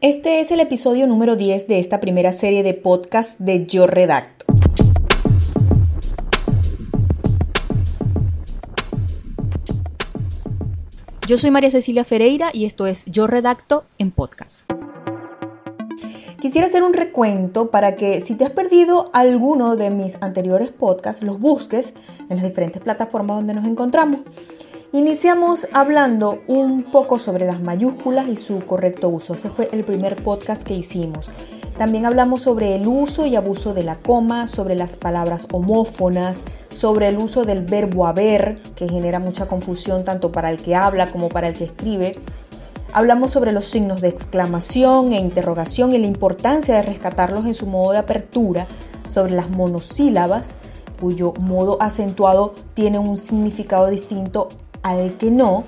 Este es el episodio número 10 de esta primera serie de podcast de Yo Redacto. Yo soy María Cecilia Ferreira y esto es Yo Redacto en podcast. Quisiera hacer un recuento para que si te has perdido alguno de mis anteriores podcasts, los busques en las diferentes plataformas donde nos encontramos. Iniciamos hablando un poco sobre las mayúsculas y su correcto uso. Ese fue el primer podcast que hicimos. También hablamos sobre el uso y abuso de la coma, sobre las palabras homófonas, sobre el uso del verbo haber, que genera mucha confusión tanto para el que habla como para el que escribe. Hablamos sobre los signos de exclamación e interrogación y la importancia de rescatarlos en su modo de apertura, sobre las monosílabas, cuyo modo acentuado tiene un significado distinto al que no.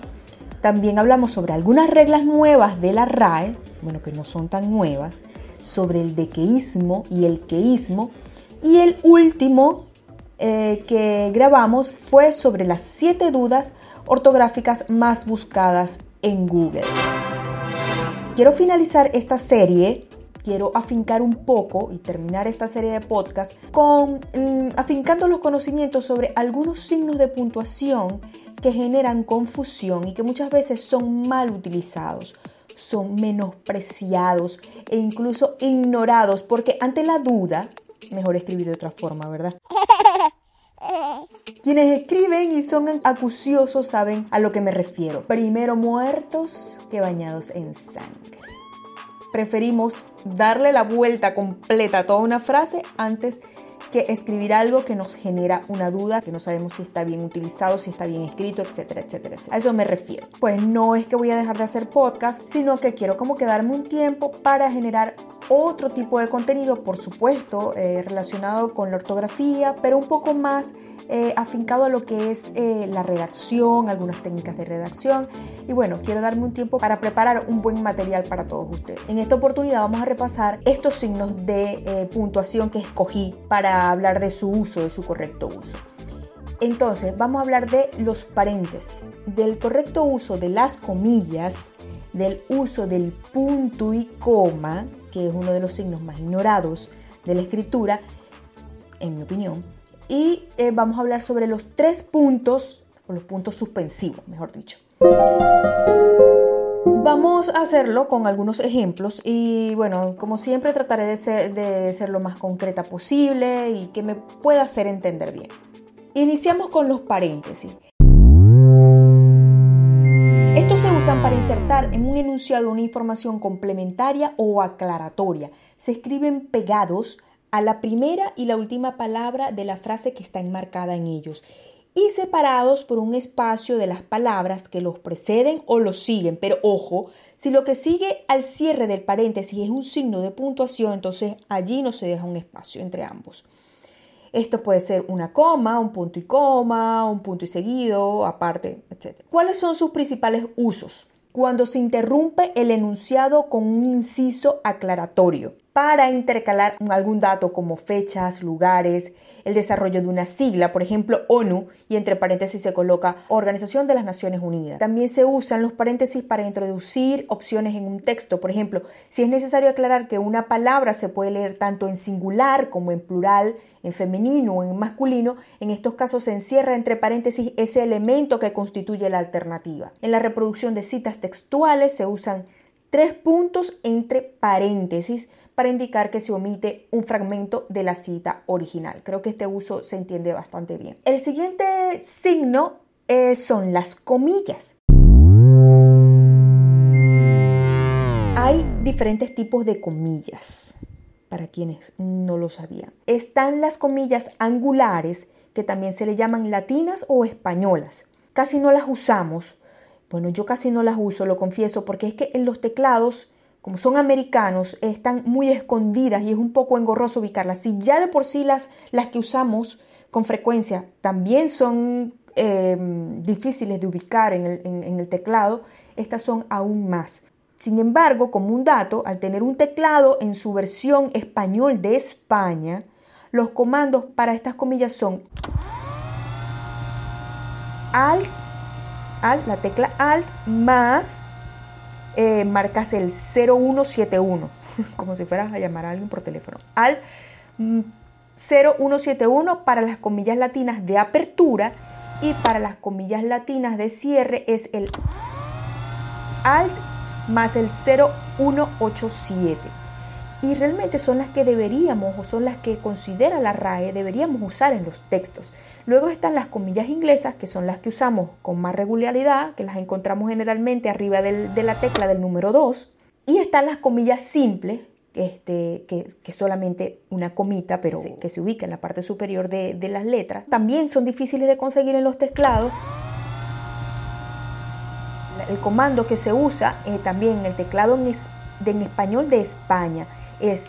También hablamos sobre algunas reglas nuevas de la RAE, bueno, que no son tan nuevas, sobre el dequeísmo y el queísmo. Y el último eh, que grabamos fue sobre las siete dudas ortográficas más buscadas en Google. Quiero finalizar esta serie quiero afincar un poco y terminar esta serie de podcast con mm, afincando los conocimientos sobre algunos signos de puntuación que generan confusión y que muchas veces son mal utilizados, son menospreciados e incluso ignorados porque ante la duda, mejor escribir de otra forma, ¿verdad? Quienes escriben y son acuciosos saben a lo que me refiero. Primero muertos que bañados en sangre. Preferimos darle la vuelta completa a toda una frase antes que escribir algo que nos genera una duda, que no sabemos si está bien utilizado, si está bien escrito, etcétera, etcétera, etcétera. A eso me refiero. Pues no es que voy a dejar de hacer podcast, sino que quiero como quedarme un tiempo para generar otro tipo de contenido, por supuesto, eh, relacionado con la ortografía, pero un poco más eh, afincado a lo que es eh, la redacción, algunas técnicas de redacción. Y bueno, quiero darme un tiempo para preparar un buen material para todos ustedes. En esta oportunidad vamos a repasar estos signos de puntuación que escogí para hablar de su uso, de su correcto uso. Entonces, vamos a hablar de los paréntesis, del correcto uso de las comillas, del uso del punto y coma, que es uno de los signos más ignorados de la escritura, en mi opinión. Y eh, vamos a hablar sobre los tres puntos, o los puntos suspensivos, mejor dicho. Vamos a hacerlo con algunos ejemplos y bueno, como siempre trataré de ser, de ser lo más concreta posible y que me pueda hacer entender bien. Iniciamos con los paréntesis. Estos se usan para insertar en un enunciado una información complementaria o aclaratoria. Se escriben pegados a la primera y la última palabra de la frase que está enmarcada en ellos y separados por un espacio de las palabras que los preceden o los siguen. Pero ojo, si lo que sigue al cierre del paréntesis es un signo de puntuación, entonces allí no se deja un espacio entre ambos. Esto puede ser una coma, un punto y coma, un punto y seguido, aparte, etc. ¿Cuáles son sus principales usos? Cuando se interrumpe el enunciado con un inciso aclaratorio para intercalar algún dato como fechas, lugares, el desarrollo de una sigla, por ejemplo ONU, y entre paréntesis se coloca Organización de las Naciones Unidas. También se usan los paréntesis para introducir opciones en un texto. Por ejemplo, si es necesario aclarar que una palabra se puede leer tanto en singular como en plural, en femenino o en masculino, en estos casos se encierra entre paréntesis ese elemento que constituye la alternativa. En la reproducción de citas textuales se usan tres puntos entre paréntesis para indicar que se omite un fragmento de la cita original. Creo que este uso se entiende bastante bien. El siguiente signo eh, son las comillas. Hay diferentes tipos de comillas, para quienes no lo sabían. Están las comillas angulares, que también se le llaman latinas o españolas. Casi no las usamos. Bueno, yo casi no las uso, lo confieso, porque es que en los teclados como son americanos, están muy escondidas y es un poco engorroso ubicarlas. Si ya de por sí las, las que usamos con frecuencia también son em, difíciles de ubicar en el, en el teclado, estas son aún más. Sin embargo, como un dato, al tener un teclado en su versión español de España, los comandos para estas comillas son Alt, Alt, la tecla Alt más eh, marcas el 0171, como si fueras a llamar a alguien por teléfono, al 0171 mm, para las comillas latinas de apertura y para las comillas latinas de cierre es el alt más el 0187 y realmente son las que deberíamos o son las que considera la RAE deberíamos usar en los textos. Luego están las comillas inglesas, que son las que usamos con más regularidad, que las encontramos generalmente arriba de la tecla del número 2. Y están las comillas simples, este, que, es solamente una comita, pero que se ubica en la parte superior de, las letras. También son difíciles de conseguir en los teclados. El comando que se usa eh, también en el teclado en español de España es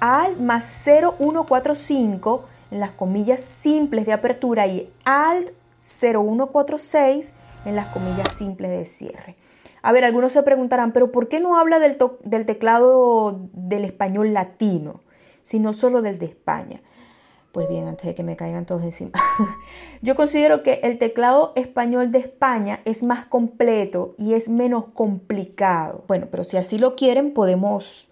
al más 0145 en las comillas simples de apertura y alt 0146 en las comillas simples de cierre. A ver, algunos se preguntarán, pero ¿por qué no habla del, del teclado del español latino, sino solo del de España? Pues bien, antes de que me caigan todos encima. Yo considero que el teclado español de España es más completo y es menos complicado. Bueno, pero si así lo quieren, podemos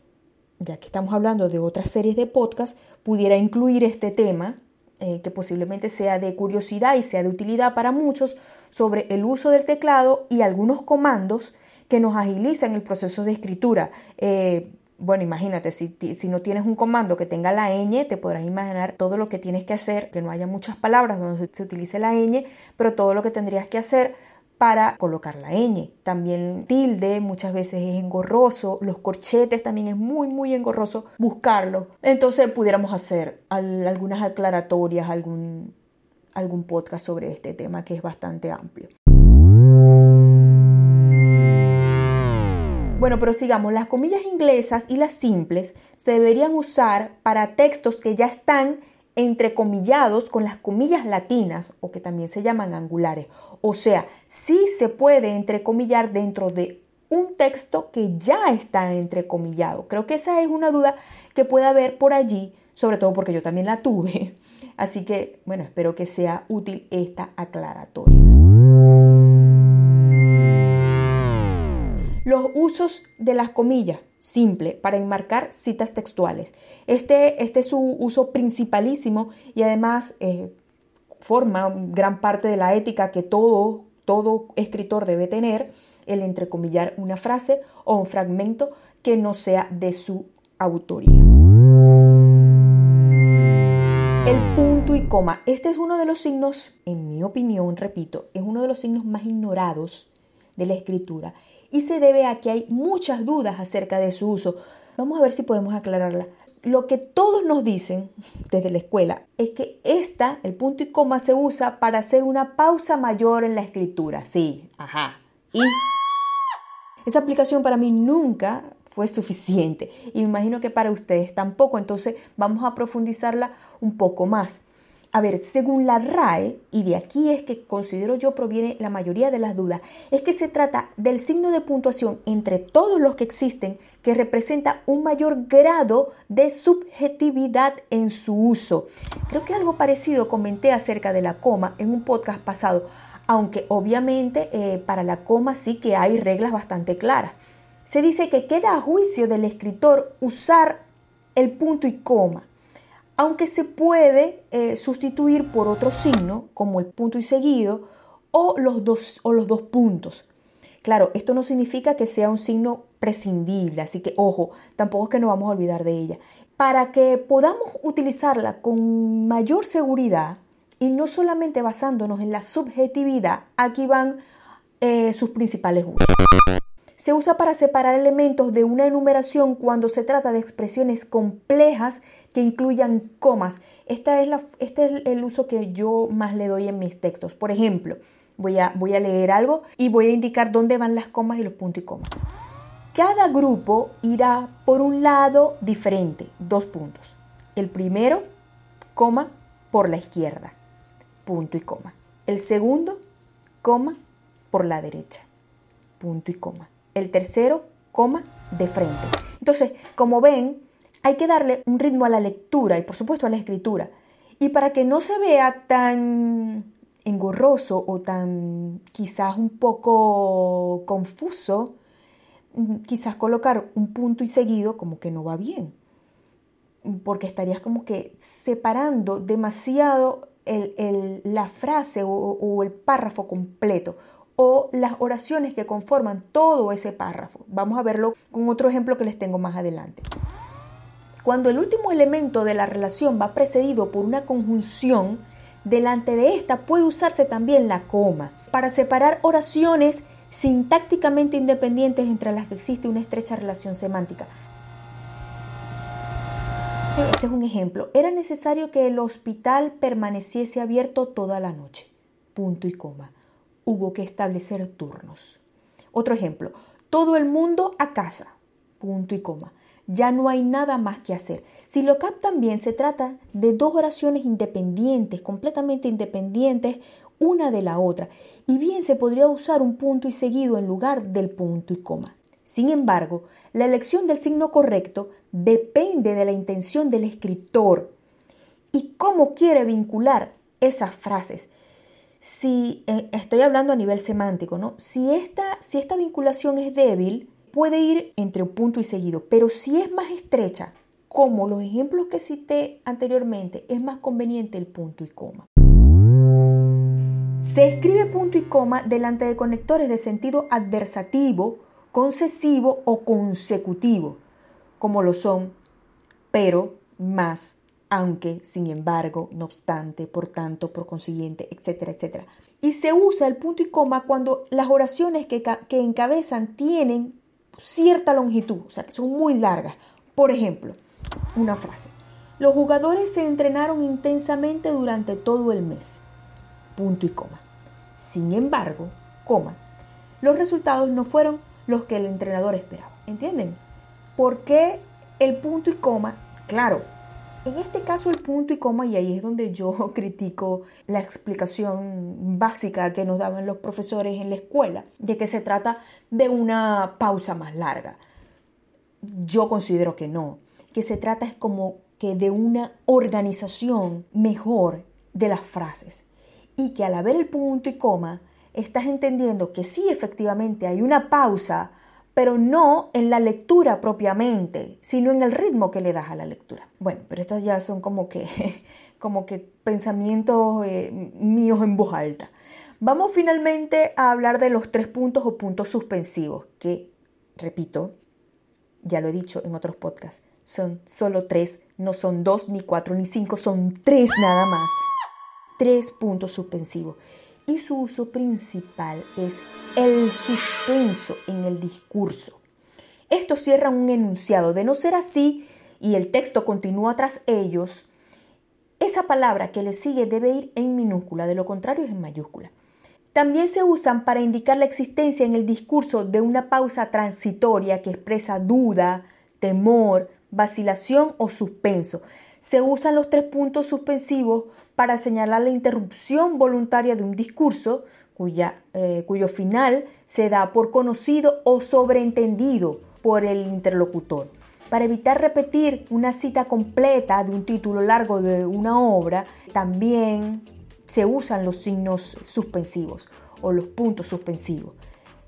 ya que estamos hablando de otras series de podcast, pudiera incluir este tema, eh, que posiblemente sea de curiosidad y sea de utilidad para muchos, sobre el uso del teclado y algunos comandos que nos agilizan el proceso de escritura. Eh, bueno, imagínate, si, si, no tienes un comando que tenga la ñ, te podrás imaginar todo lo que tienes que hacer, que no haya muchas palabras donde se utilice la ñ, pero todo lo que tendrías que hacer para colocar la ñ. También tilde muchas veces es engorroso, los corchetes también es muy muy engorroso buscarlo. Entonces pudiéramos hacer algunas aclaratorias, algún, algún podcast sobre este tema que es bastante amplio. Bueno, pero sigamos, las comillas inglesas y las simples se deberían usar para textos que ya están entrecomillados con las comillas latinas o que también se llaman angulares. O sea, sí se puede entrecomillar dentro de un texto que ya está entrecomillado. Creo que esa es una duda que puede haber por allí, sobre todo porque yo también la tuve. Así que, bueno, espero que sea útil esta aclaratoria. Los usos de las comillas simple para enmarcar citas textuales. Este, este es su uso principalísimo y además eh, forma gran parte de la ética que todo, todo escritor debe tener, el entrecomillar una frase o un fragmento que no sea de su autoría. El punto y coma. Este es uno de los signos, en mi opinión, repito, es uno de los signos más ignorados de la escritura y se debe a que hay muchas dudas acerca de su uso. Vamos a ver si podemos aclararla. Lo que todos nos dicen desde la escuela es que esta, el punto y coma, se usa para hacer una pausa mayor en la escritura. Sí, ajá. Y esa aplicación para mí nunca fue suficiente y me imagino que para ustedes tampoco. Entonces vamos a profundizarla un poco más. A ver, según la RAE, y de aquí es que considero yo proviene la mayoría de las dudas, es que se trata del signo de puntuación entre todos los que existen que representa un mayor grado de subjetividad en su uso. Creo que algo parecido comenté acerca de la coma en un podcast pasado, aunque obviamente eh, para la coma sí que hay reglas bastante claras. Se dice que queda a juicio del escritor usar el punto y coma aunque se puede eh, sustituir por otro signo, como el punto y seguido, o los, dos, o los dos puntos. Claro, esto no significa que sea un signo prescindible, así que ojo, tampoco es que nos vamos a olvidar de ella. Para que podamos utilizarla con mayor seguridad y no solamente basándonos en la subjetividad, aquí van eh, sus principales usos. Se usa para separar elementos de una enumeración cuando se trata de expresiones complejas que incluyan comas. Esta es la, este es el uso que yo más le doy en mis textos. Por ejemplo, voy a, voy a leer algo y voy a indicar dónde van las comas y los puntos y comas. Cada grupo irá por un lado diferente, dos puntos. El primero, coma, por la izquierda, punto y coma. El segundo, coma, por la derecha, punto y coma. El tercero, coma, de frente. Entonces, como ven, hay que darle un ritmo a la lectura y por supuesto a la escritura. Y para que no se vea tan engorroso o tan quizás un poco confuso, mm, quizás colocar un punto y seguido como que no va bien, porque estarías como que separando demasiado la frase o el párrafo completo o las oraciones que conforman todo ese párrafo. Vamos a verlo con otro ejemplo que les tengo más adelante. Cuando el último elemento de la relación va precedido por una conjunción, delante de esta puede usarse también la coma para separar oraciones sintácticamente independientes entre las que existe una estrecha relación semántica. Este es un ejemplo. Era necesario que el hospital permaneciese abierto toda la noche. Punto y coma. Hubo que establecer turnos. Otro ejemplo. Todo el mundo a casa. Punto y coma. Ya no hay nada más que hacer. Si lo captan bien, se trata de dos oraciones independientes, completamente independientes una de la otra, y bien se podría usar un punto y seguido en lugar del punto y coma. Sin embargo, la elección del signo correcto depende de la intención del escritor y cómo quiere vincular esas frases. Si eh, estoy hablando a nivel semántico, ¿no? Si esta, si esta vinculación es débil, puede ir entre un punto y seguido, pero si es más estrecha, como los ejemplos que cité anteriormente, es más conveniente el punto y coma. Se escribe punto y coma delante de conectores de sentido adversativo, concesivo o consecutivo, como lo son pero, más, aunque, sin embargo, no obstante, por tanto, por consiguiente, etcétera, etcétera. Y se usa el punto y coma cuando las oraciones que, que encabezan tienen cierta longitud, o sea, que son muy largas. Por ejemplo, una frase. Los jugadores se entrenaron intensamente durante todo el mes. Punto y coma. Sin embargo, coma, los resultados no fueron los que el entrenador esperaba. ¿Entienden? ¿Por qué el punto y coma? Claro, en este caso el punto y coma, y ahí es donde yo critico la explicación básica que nos daban los profesores en la escuela, de que se trata de una pausa más larga. Yo considero que no, que se trata es como que de una organización mejor de las frases y que al haber el punto y coma, estás entendiendo que sí efectivamente hay una pausa, pero no en la lectura propiamente, sino en el ritmo que le das a la lectura. Bueno, pero estas ya son como que, como que pensamientos eh, míos en voz alta. Vamos finalmente a hablar de los tres puntos o puntos suspensivos, que, repito, ya lo he dicho en otros podcasts, son solo tres, no son dos, ni cuatro, ni cinco, son tres nada más. Tres puntos suspensivos y su uso principal es el suspenso en el discurso. Esto cierra un enunciado. De no ser así y el texto continúa tras ellos, esa palabra que le sigue debe ir en minúscula, de lo contrario es en mayúscula. También se usan para indicar la existencia en el discurso de una pausa transitoria que expresa duda, temor, vacilación o suspenso. Se usan los tres puntos suspensivos para señalar la interrupción voluntaria de un discurso cuya, eh, cuyo final se da por conocido o sobreentendido por el interlocutor. Para evitar repetir una cita completa de un título largo de una obra, también se usan los signos suspensivos o los puntos suspensivos.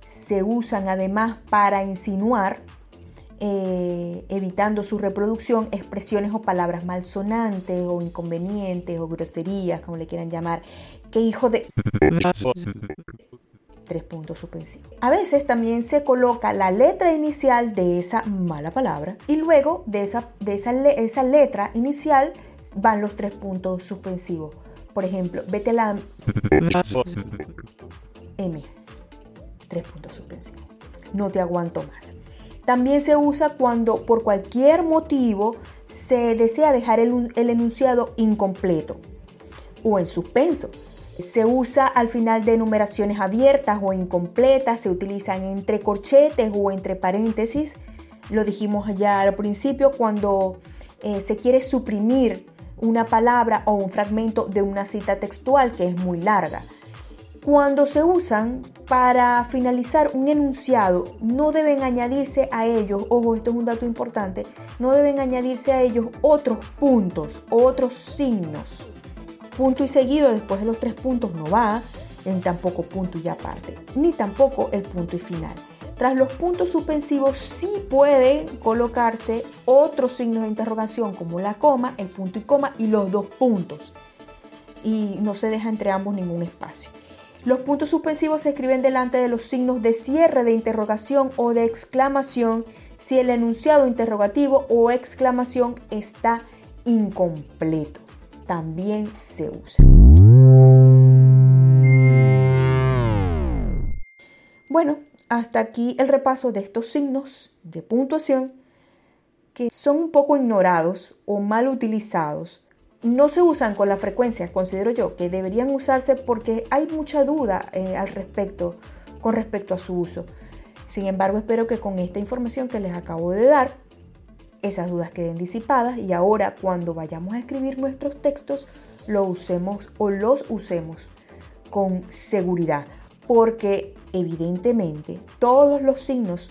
Se usan además para insinuar eh, evitando su reproducción, expresiones o palabras malsonantes o inconvenientes o groserías, como le quieran llamar, que hijo de... Tres puntos suspensivos. A veces también se coloca la letra inicial de esa mala palabra y luego de esa, de esa, esa letra inicial van los tres puntos suspensivos. Por ejemplo, vete la M. Tres puntos suspensivos. No te aguanto más. También se usa cuando por cualquier motivo se desea dejar el, enunciado incompleto o en suspenso. Se usa al final de numeraciones abiertas o incompletas, se utilizan entre corchetes o entre paréntesis. Lo dijimos ya al principio cuando eh, se quiere suprimir una palabra o un fragmento de una cita textual que es muy larga. Cuando se usan para finalizar un enunciado, no deben añadirse a ellos, ojo, esto es un dato importante, no deben añadirse a ellos otros puntos, otros signos. Punto y seguido después de los tres puntos no va, ni tampoco punto y aparte, ni tampoco el punto y final. Tras los puntos suspensivos sí pueden colocarse otros signos de interrogación como la coma, el punto y coma y los dos puntos. Y no se deja entre ambos ningún espacio. Los puntos suspensivos se escriben delante de los signos de cierre de interrogación o de exclamación si el enunciado interrogativo o exclamación está incompleto. También se usa. Bueno, hasta aquí el repaso de estos signos de puntuación que son un poco ignorados o mal utilizados. No se usan con la frecuencia, considero yo, que deberían usarse porque hay mucha duda eh, al respecto con respecto a su uso. Sin embargo, espero que con esta información que les acabo de dar, esas dudas queden disipadas y ahora cuando vayamos a escribir nuestros textos, lo usemos o los usemos con seguridad porque evidentemente todos los signos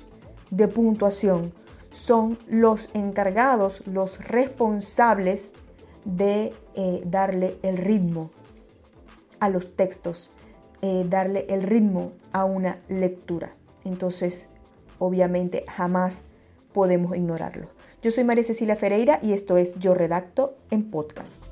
de puntuación son los encargados, los responsables de eh, darle el ritmo a los textos, eh, darle el ritmo a una lectura. Entonces, obviamente, jamás podemos ignorarlo. Yo soy María Cecilia Ferreira y esto es Yo Redacto en Podcast.